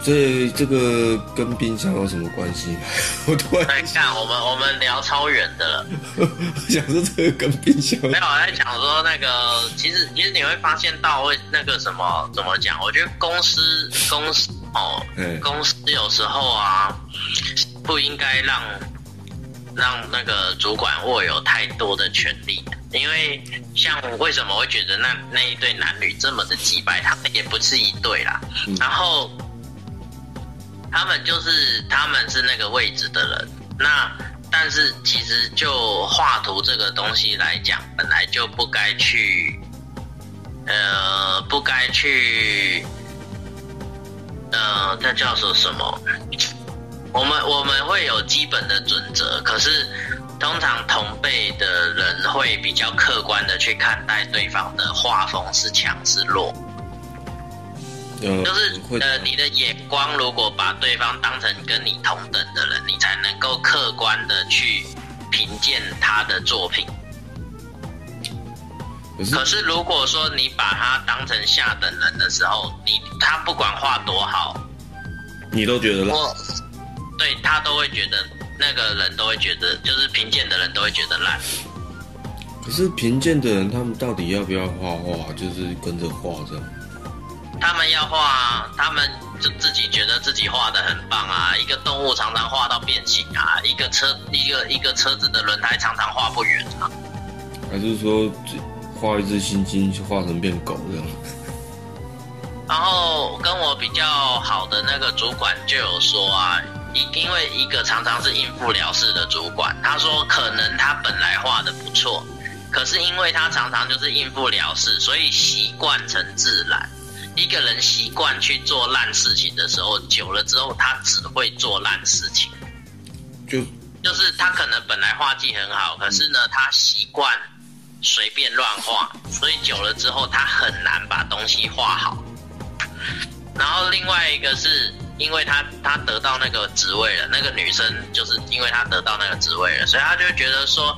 所以这个跟冰箱有什么关系？我突然看我们我们聊超远的了，想说这个跟冰箱没有我在讲说那个，其实其实你会发现到会那个什么怎么讲？我觉得公司公司哦哎，公司有时候啊，不应该让让那个主管握有太多的权利，因为像为什么会觉得那那一对男女这么的击败，他们也不是一对啦，嗯。然后他们就是他们是那个位置的人，那但是其实就画图这个东西来讲，本来就不该去，呃，不该去，呃，那叫做什么？我们我们会有基本的准则，可是通常同辈的人会比较客观的去看待对方的画风是强是弱。呃，就是呃，你的眼光如果把对方当成跟你同等的人，你才能够客观的去评鉴他的作品。可是可是如果说你把他当成下等人的时候，你他不管画多好，你都觉得对他都会觉得那个人都会觉得，就是评鉴的人都会觉得烂。可是贫贱的人，他们到底要不要画画？就是跟着画这样。他们要画，啊他们就自己觉得自己画的很棒啊。一个动物常常画到变形啊，一个车一个一个车子的轮胎常常画不圆啊。还是说画一只猩猩就画成变狗这样？然后跟我比较好的那个主管就有说啊，因因为一个常常是应付了事的主管，他说可能他本来画的不错，可是因为他常常就是应付了事，所以习惯成自然。一个人习惯去做烂事情的时候，久了之后，他只会做烂事情。就就是他可能本来画技很好，可是呢，他习惯随便乱画，所以久了之后，他很难把东西画好。然后另外一个是因为他他得到那个职位了，那个女生就是因为他得到那个职位了，所以他就觉得说，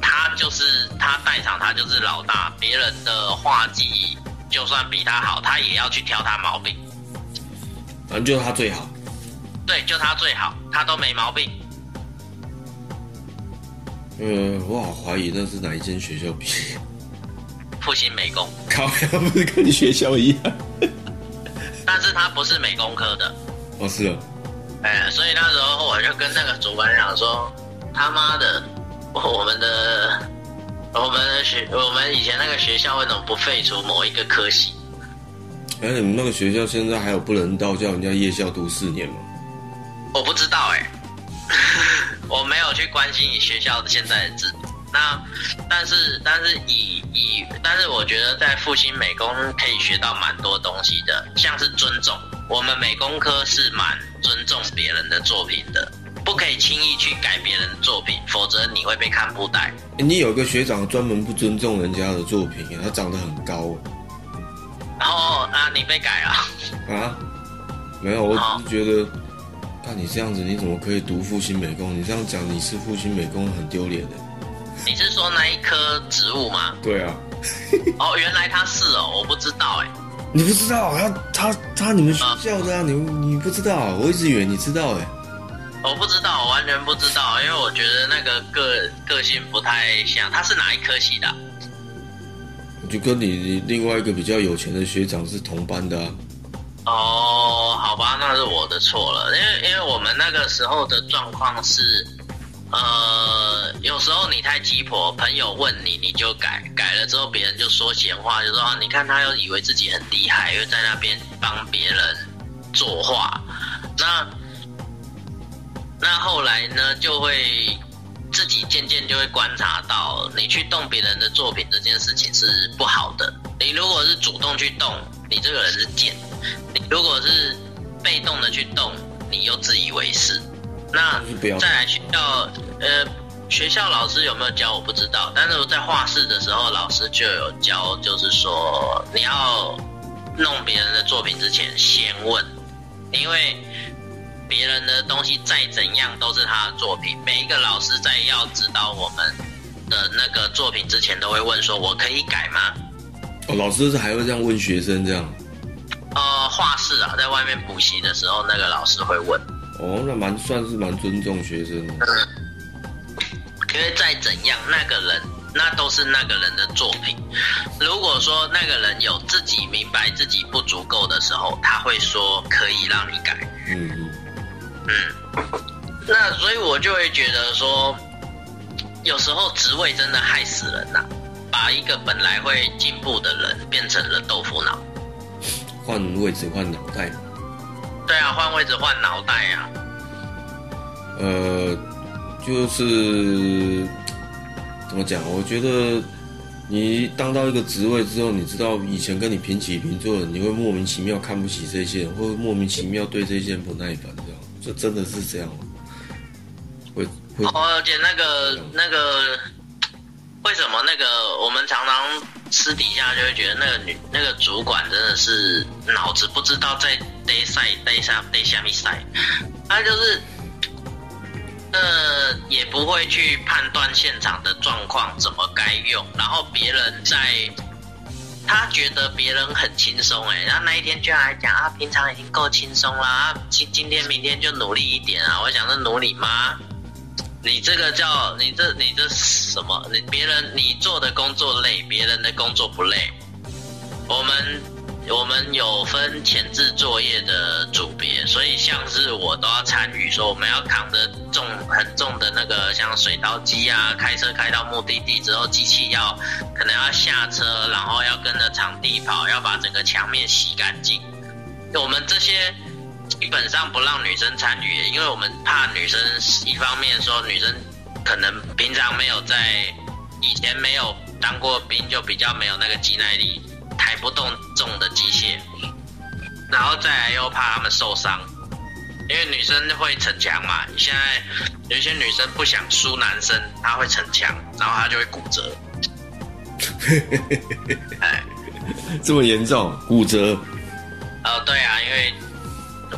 他就是他在场，他就是老大，别人的画技就算比他好，他也要去挑他毛病。反正就是他最好。对，就他最好，他都没毛病。呃，我好怀疑那是哪一间学校毕业，复兴美工，靠，不是跟你学校一样？但是他不是美工科的。哦，是哦，哎，所以那时候我就跟那个主管讲说，他妈的，我们的我们的学我们以前那个学校为什么不废除某一个科系？哎，你们那个学校现在还有不能到叫人家夜校读四年吗？我不知道哎、我没有去关心你学校的现在的制度。那但是但是以以但是我觉得在复兴美工可以学到蛮多东西的，像是尊重。我们美工科是蛮尊重别人的作品的，不可以轻易去改别人的作品，否则你会被看不待。诶你有个学长专门不尊重人家的作品，他长得很高然后啊，你被改了？啊，没有，我只是觉得，看你这样子，你怎么可以读复兴美工？你这样讲你是复兴美工很丢脸的。你是说那一棵植物吗？对啊，哦，原来他是哦，我不知道哎。你不知道他他他你们学校的啊，你你不知道，我一直以为你知道哎。我不知道，我完全不知道，因为我觉得那个个个性不太像。他是哪一科系的就跟你另外一个比较有钱的学长是同班的啊。哦，好吧，那是我的错了，因为因为我们那个时候的状况是，呃，有时候你太鸡婆，朋友问你你就改，改了之后别人就说闲话，就说啊，你看他又以为自己很厉害，又在那边帮别人作画，那那后来呢就会。自己渐渐就会观察到，你去动别人的作品这件事情是不好的。你如果是主动去动，你这个人是贱；你如果是被动的去动，你又自以为是。那再来学校，呃，学校老师有没有教我不知道，但是我在画室的时候，老师就有教，就是说你要弄别人的作品之前先问，因为别人的东西再怎样都是他的作品。每一个老师在要指导我们的那个作品之前，都会问说：“我可以改吗哦，老师是还会这样问学生这样。？”呃，画室啊，在外面补习的时候，那个老师会问，哦，那蛮算是蛮尊重学生的。因为再怎样，那个人那都是那个人的作品。如果说那个人有自己明白自己不足够的时候，他会说可以让你改。嗯嗯，嗯，那所以我就会觉得说，有时候职位真的害死人呐、把一个本来会进步的人变成了豆腐脑。换位置换脑袋嘛。对啊，换位置换脑袋啊。呃，就是怎么讲？我觉得你当到一个职位之后，你知道以前跟你平起平坐的，你会莫名其妙看不起这些人，或者莫名其妙对这些人不耐烦，这样，就真的是这样吗？会会哦，而且那个那个，为什么那个我们常常私底下就会觉得那个女那个主管真的是脑子不知道在逮赛逮啥逮下面赛，他就是。呃，也不会去判断现场的状况怎么该用，然后别人在，他觉得别人很轻松哎，然后那一天居然还讲啊，平常已经够轻松啦，啊今今天明天就努力一点啊，我想说努力吗？你这个叫你这你这什么？你别人你做的工作累，别人的工作不累。我们我们有分前置作业的组别，所以像是我都要参与，说我们要扛着重很重的那个像水刀机啊，开车开到目的地之后，机器要可能要下车，然后要跟着场地跑，要把整个墙面洗干净。我们这些基本上不让女生参与，因为我们怕女生一方面说女生可能平常没有在以前没有当过兵，就比较没有那个肌耐力，抬不动重的机械，然后再来又怕他们受伤，因为女生会逞强嘛。现在有一些女生不想输男生，她会逞强，然后她就会骨折。哎，这么严重？骨折？哦，对啊，因为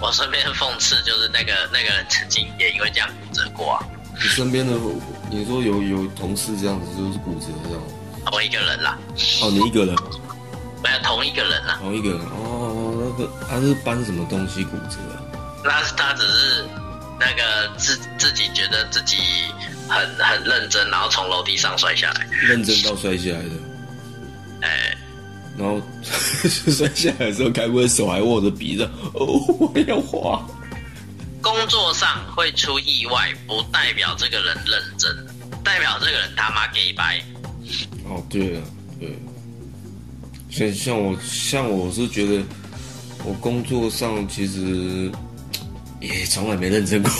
我身边讽刺就是那个那个人曾经也因为这样骨折过啊，你身边的，你说有有同事这样子就是骨折这样？同一个人啦，哦，你一个人，没有同一个人啦，同一个人。哦，那个他是搬什么东西骨折啊？那他只是那个自自己觉得自己很很认真，然后从楼梯上摔下来，认真到摔下来的，哎，然后摔下来的时候，该不会手还握着鼻子？哦，我要滑。工作上会出意外，不代表这个人认真，代表这个人他妈给白。哦，对了，对，像像我像我是觉得，我工作上其实也从来没认真过。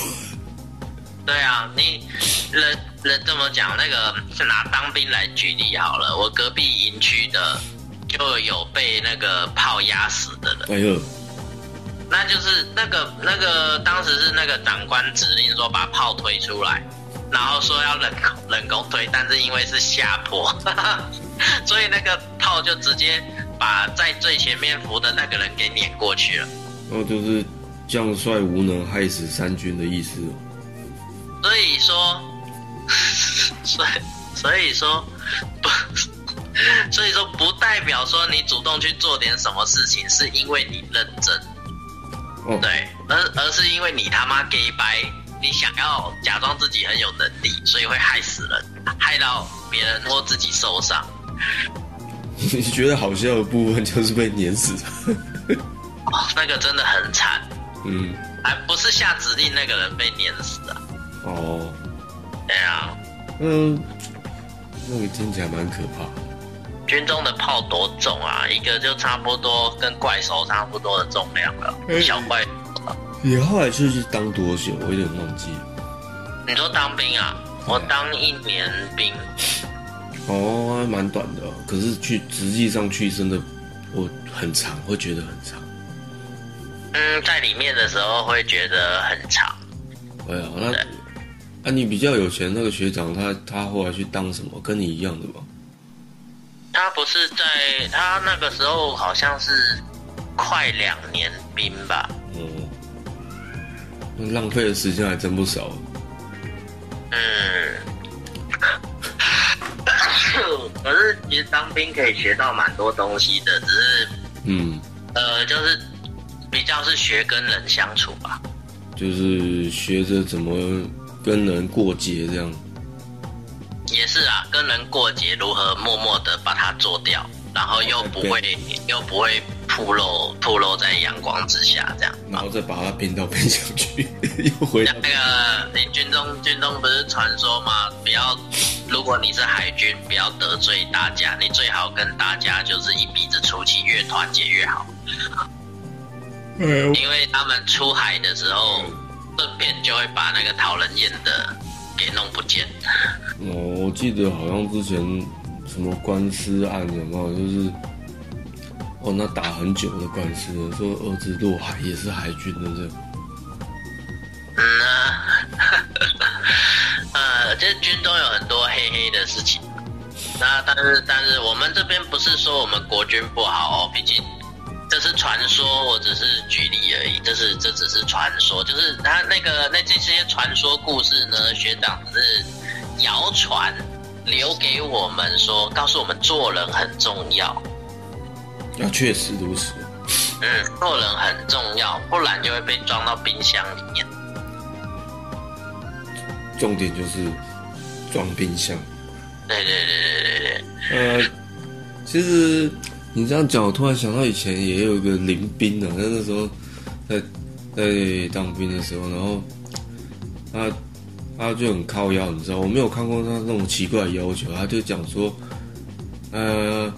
对啊，你人人这么讲，那个拿当兵来举例好了，我隔壁营区的就有被那个炮压死的人，哎呦，那就是那个那个当时是那个长官指令说把炮推出来，然后说要人工人工推，但是因为是下坡，所以那个炮就直接把在最前面扶的那个人给碾过去了。哦就是将帅无能，害死三军的意思哦。所以说，所以所以说不，所以说不代表说你主动去做点什么事情是因为你认真，哦，对，而而是因为你他妈 gay 白，你想要假装自己很有能力，所以会害死人，害到别人或自己受伤。你觉得好笑的部分就是被碾死。哦，那个真的很惨，嗯，还不是下指令那个人被碾死的。哦，对啊，嗯，那个听起来蛮可怕的。军中的炮多重啊？一个就差不多跟怪兽差不多的重量了，嗯小怪。你后来是去当多久？我有点忘记了。你说当兵啊？我当一年兵，哦，还蛮短的哦、可是去实际上去真的，我很长，会觉得很长。嗯，在里面的时候会觉得很长。哎呀，那啊，你比较有钱那个学长，他他后来去当什么？跟你一样的吗？他不是在他那个时候好像是快两年兵吧？嗯，那浪费的时间还真不少。嗯。可是其实当兵可以学到蛮多东西的，只是嗯，呃，就是比较是学跟人相处吧。就是学着怎么跟人过节这样。也是啊，跟人过节，如何默默的把它做掉，然后又不会又不会铺露铺露在阳光之下，这样。然后再把它拼到冰箱去，又回到那个你军中军中不是传说吗？不要，如果你是海军，不要得罪大家，你最好跟大家就是一鼻子出气，越团结越好。因为他们出海的时候，顺便就会把那个讨人厌的给弄不见。哦，我记得好像之前什么官司案有没有？就是哦，那打很久的官司了，说儿子落海也是海军的这样。嗯啊，呃，这军中有很多黑黑的事情。那但是但是我们这边不是说我们国军不好哦，毕竟这是传说，我只是举例而已。这是这只是传说，就是他那个那这些传说故事呢，学长只是谣传留给我们说，告诉我们做人很重要。啊，确实如此。嗯，做人很重要，不然就会被装到冰箱里面。重点就是装冰箱。对对对对对对。呃，其实你这样讲，我突然想到以前也有一个林兵的，那那时候在在当兵的时候，然后他他就很靠腰，你知道，我没有看过他那种奇怪的要求，他就讲说，呃，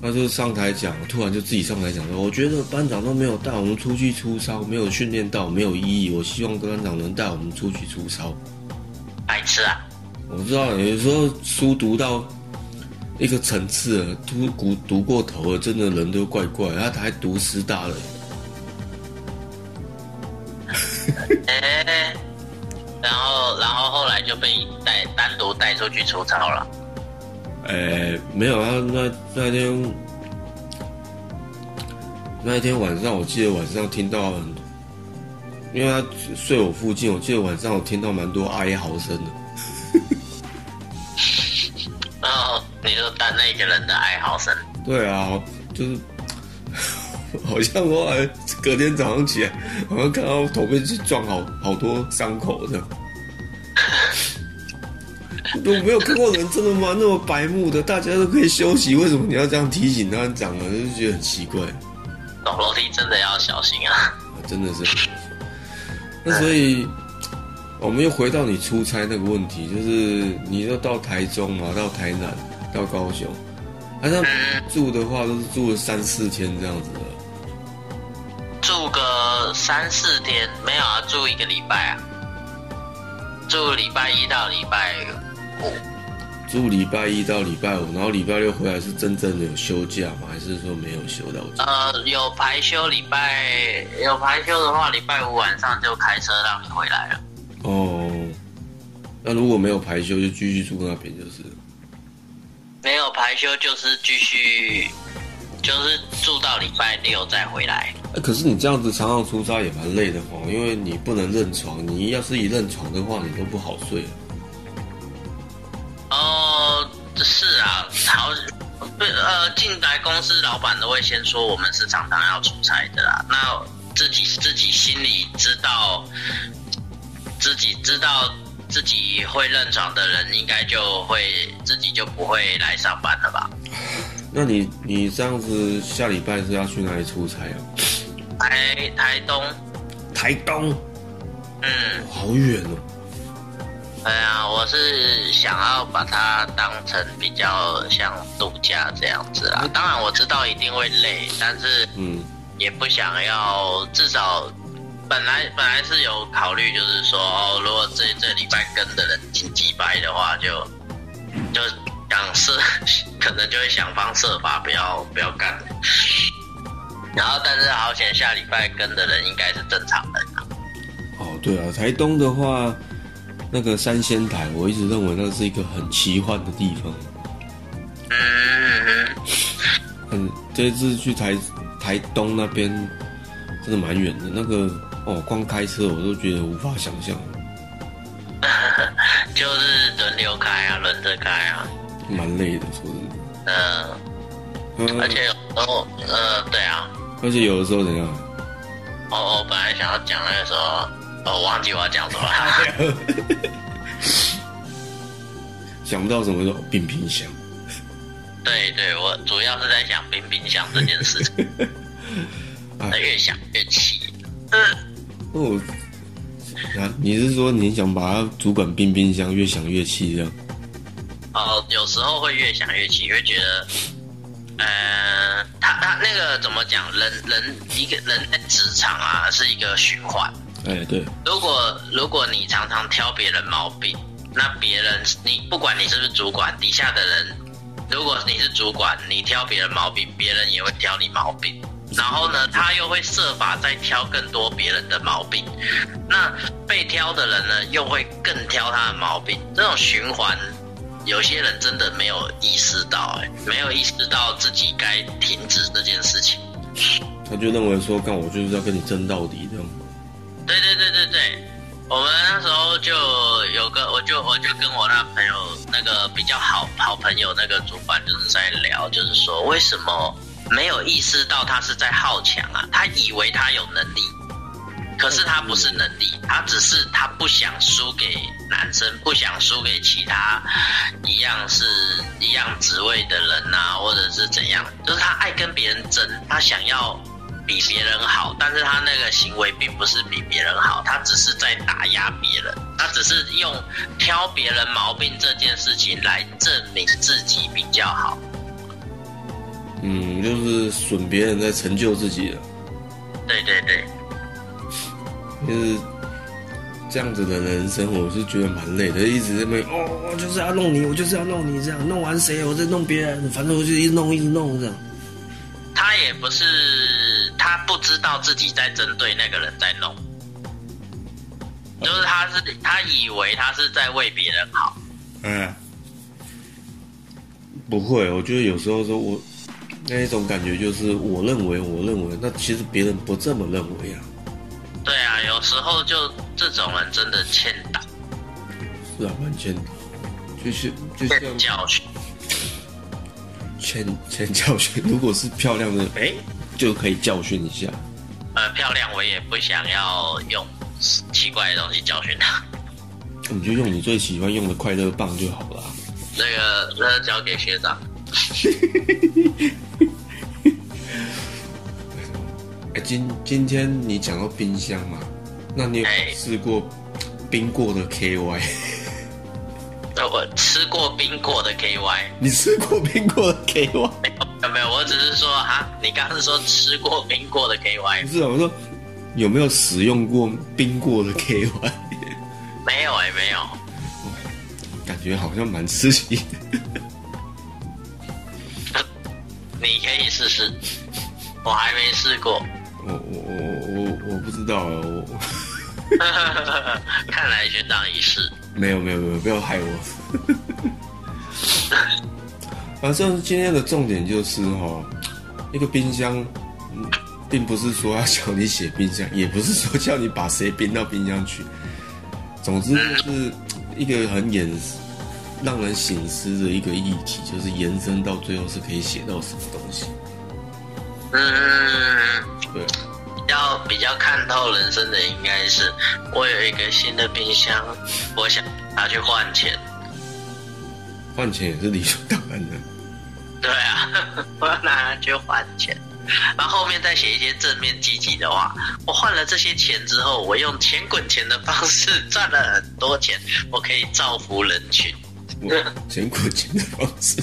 他就上台讲，突然就自己上台讲说，我觉得班长都没有带我们出去出操，没有训练到，没有意义，我希望班长能带我们出去出操。白痴啊！我知道，有时候书读到一个层次了，读读读过头了，真的人都怪怪。他还读师大了，哎、然后然后后来就被带单独带出去出操了。哎，没有啊，那那天那一天晚上，我记得晚上听到很，因为他睡我附近，我记得晚上我听到蛮多哀嚎声的。你就当那个人的哀嚎声。对啊，就是 好像我好像隔天早上起来，好像看到头被去撞好好多伤口这样。我没有看过人真的吗？那么白目的，大家都可以休息，为什么你要这样提醒他长了？就觉得很奇怪。走楼梯真的要小心啊！真的是。那所以，我们又回到你出差那个问题，就是你要到台中嘛，到台南，到高雄，好像住的话都是住了三四天这样子的。住个三四天没有啊？住一个礼拜啊？住礼拜一到礼拜五。住礼拜一到礼拜五，然后礼拜六回来是真正的有休假吗？还是说没有休到？呃，有排休，礼拜有排休的话，礼拜五晚上就开车让你回来了。哦，那如果没有排休，就继续住那边就是。没有排休就是继续，就是住到礼拜六再回来。哎，可是你这样子常常出差也蛮累的哦，因为你不能认床，你要是一认床的话，你都不好睡。哦，是啊，好，呃，进来公司老板都会先说我们是常常要出差的啦。那自己自己心里知道，自己知道自己会认床的人，应该就会自己就不会来上班了吧？那你你这样子下礼拜是要去哪里出差啊？台台东，台东，嗯，好远哦。对啊，我是想要把它当成比较像度假这样子啊。当然我知道一定会累，但是嗯，也不想要，至少本来本来是有考虑，就是说哦，如果这这礼拜跟的人挺几掰的话，就就想是，可能就会想方设法不要不要干。然后，但是好险，下礼拜跟的人应该是正常人啊。哦，对啊，台东的话，那个三仙台，我一直认为那是一个很奇幻的地方。嗯，嗯，这次去台台东那边真的蛮远的，那个哦，光开车我都觉得无法想象，就是轮流开啊，轮着开啊。蛮累的，说真的。嗯，嗯而且有时候，呃，对啊，而且有的时候怎样？哦，我本来想要讲那个时候，哦，我忘记我要讲什么了。想不到什么叫冰冰箱。对对，我主要是在想冰冰箱这件事情，他越想越气。哦，啊，你是说你想把它主管冰冰箱，越想越气这样？哦，有时候会越想越气，会觉得，呃，他他那个怎么讲？人人一个人在职场啊，是一个循环。哎，对，如果如果你常常挑别人毛病，那别人你不管你是不是主管，底下的人，如果你是主管，你挑别人毛病，别人也会挑你毛病。然后呢，他又会设法再挑更多别人的毛病，那被挑的人呢，又会更挑他的毛病。这种循环，有些人真的没有意识到、哎，没有意识到自己该停止这件事情。他就认为说，干我就是要跟你争到底这样。对对对对对，我们那时候就有个，我就我就跟我那朋友那个比较好好朋友那个主管就是在聊，就是说为什么没有意识到他是在好强啊？他以为他有能力，可是他不是能力，他只是他不想输给男生，不想输给其他一样是一样职位的人呐、或者是怎样，就是他爱跟别人争，他想要。比别人好，但是他那个行为并不是比别人好，他只是在打压别人，他只是用挑别人毛病这件事情来证明自己比较好。嗯，就是损别人在成就自己了，对对对，就是这样子的人生，我是觉得蛮累的，一直在那边哦，我就是要弄你，我就是要弄你，这样弄完谁，我再弄别人，反正我就一直弄，一直弄这样。他也不是他不知道自己在针对那个人在弄，就是他是他以为他是在为别人好。嗯，不会，我觉得有时候说我那一种感觉就是我认为，我认为，那其实别人不这么认为啊。对啊，有时候就这种人真的欠打是啊，蛮欠的，就是就像欠教训。欠欠教训。如果是漂亮的，哎、就可以教训一下。呃，漂亮我也不想要用奇怪的东西教训他。你就用你最喜欢用的快乐棒就好了啊。那个，那个交给学长。今今天你讲到冰箱嘛，那你有哎试过冰过的 KY？那，我吃过冰过的 KY，你吃过冰过的 KY？没有没有，我只是说哈，你刚刚是说吃过冰过的 KY，不是啊，我说有没有使用过冰过的 KY？没有哎、没有。感觉好像蛮刺激的。你可以试试，我还没试过。我我我我我不知道啊，我 看来学长已试。没有没有没有，不要害我。反正今天的重点就是哈，一个冰箱，嗯并不是说要叫你写冰箱，也不是说叫你把谁冰到冰箱去。总之就是一个很延让人醒思的一个议题，就是延伸到最后是可以写到什么东西。嗯，对，要比较看透人生的应该是，我有一个新的冰箱，我想拿去换钱。换钱也是理所当然的。对啊，我要拿去换钱。然后后面再写一些正面积极的话。我换了这些钱之后，我用钱滚钱的方式赚了很多钱，我可以造福人群。我钱滚钱的方式，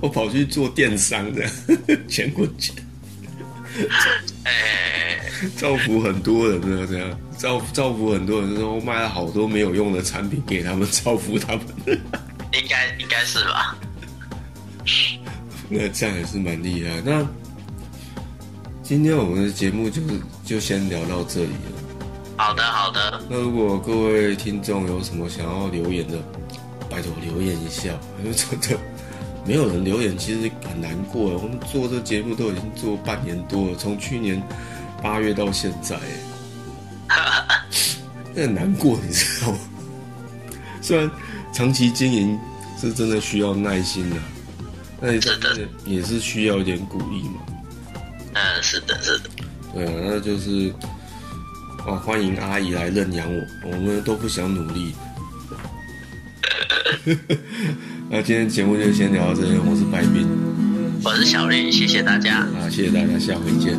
我跑去做电商的，钱滚钱，哎，造福很多人呢，这样造造福很多人，就是我卖了好多没有用的产品给他们，造福他们，应该应该是吧？那这样也是蛮厉害。那今天我们的节目就是就先聊到这里了。好的好的，那如果各位听众有什么想要留言的，拜托留言一下，因为真的没有人留言，其实很难过。我们做这节目都已经做半年多了，从去年八月到现在，那很难过，你知道吗？虽然长期经营是真的需要耐心的、那是的也是需要一点鼓励嘛。嗯，是的是的，对啊，那就是哦，欢迎阿姨来认养我，我们都不想努力。那今天节目就先聊到这边，我是白冰，我是小林，谢谢大家。啊，谢谢大家，下回见。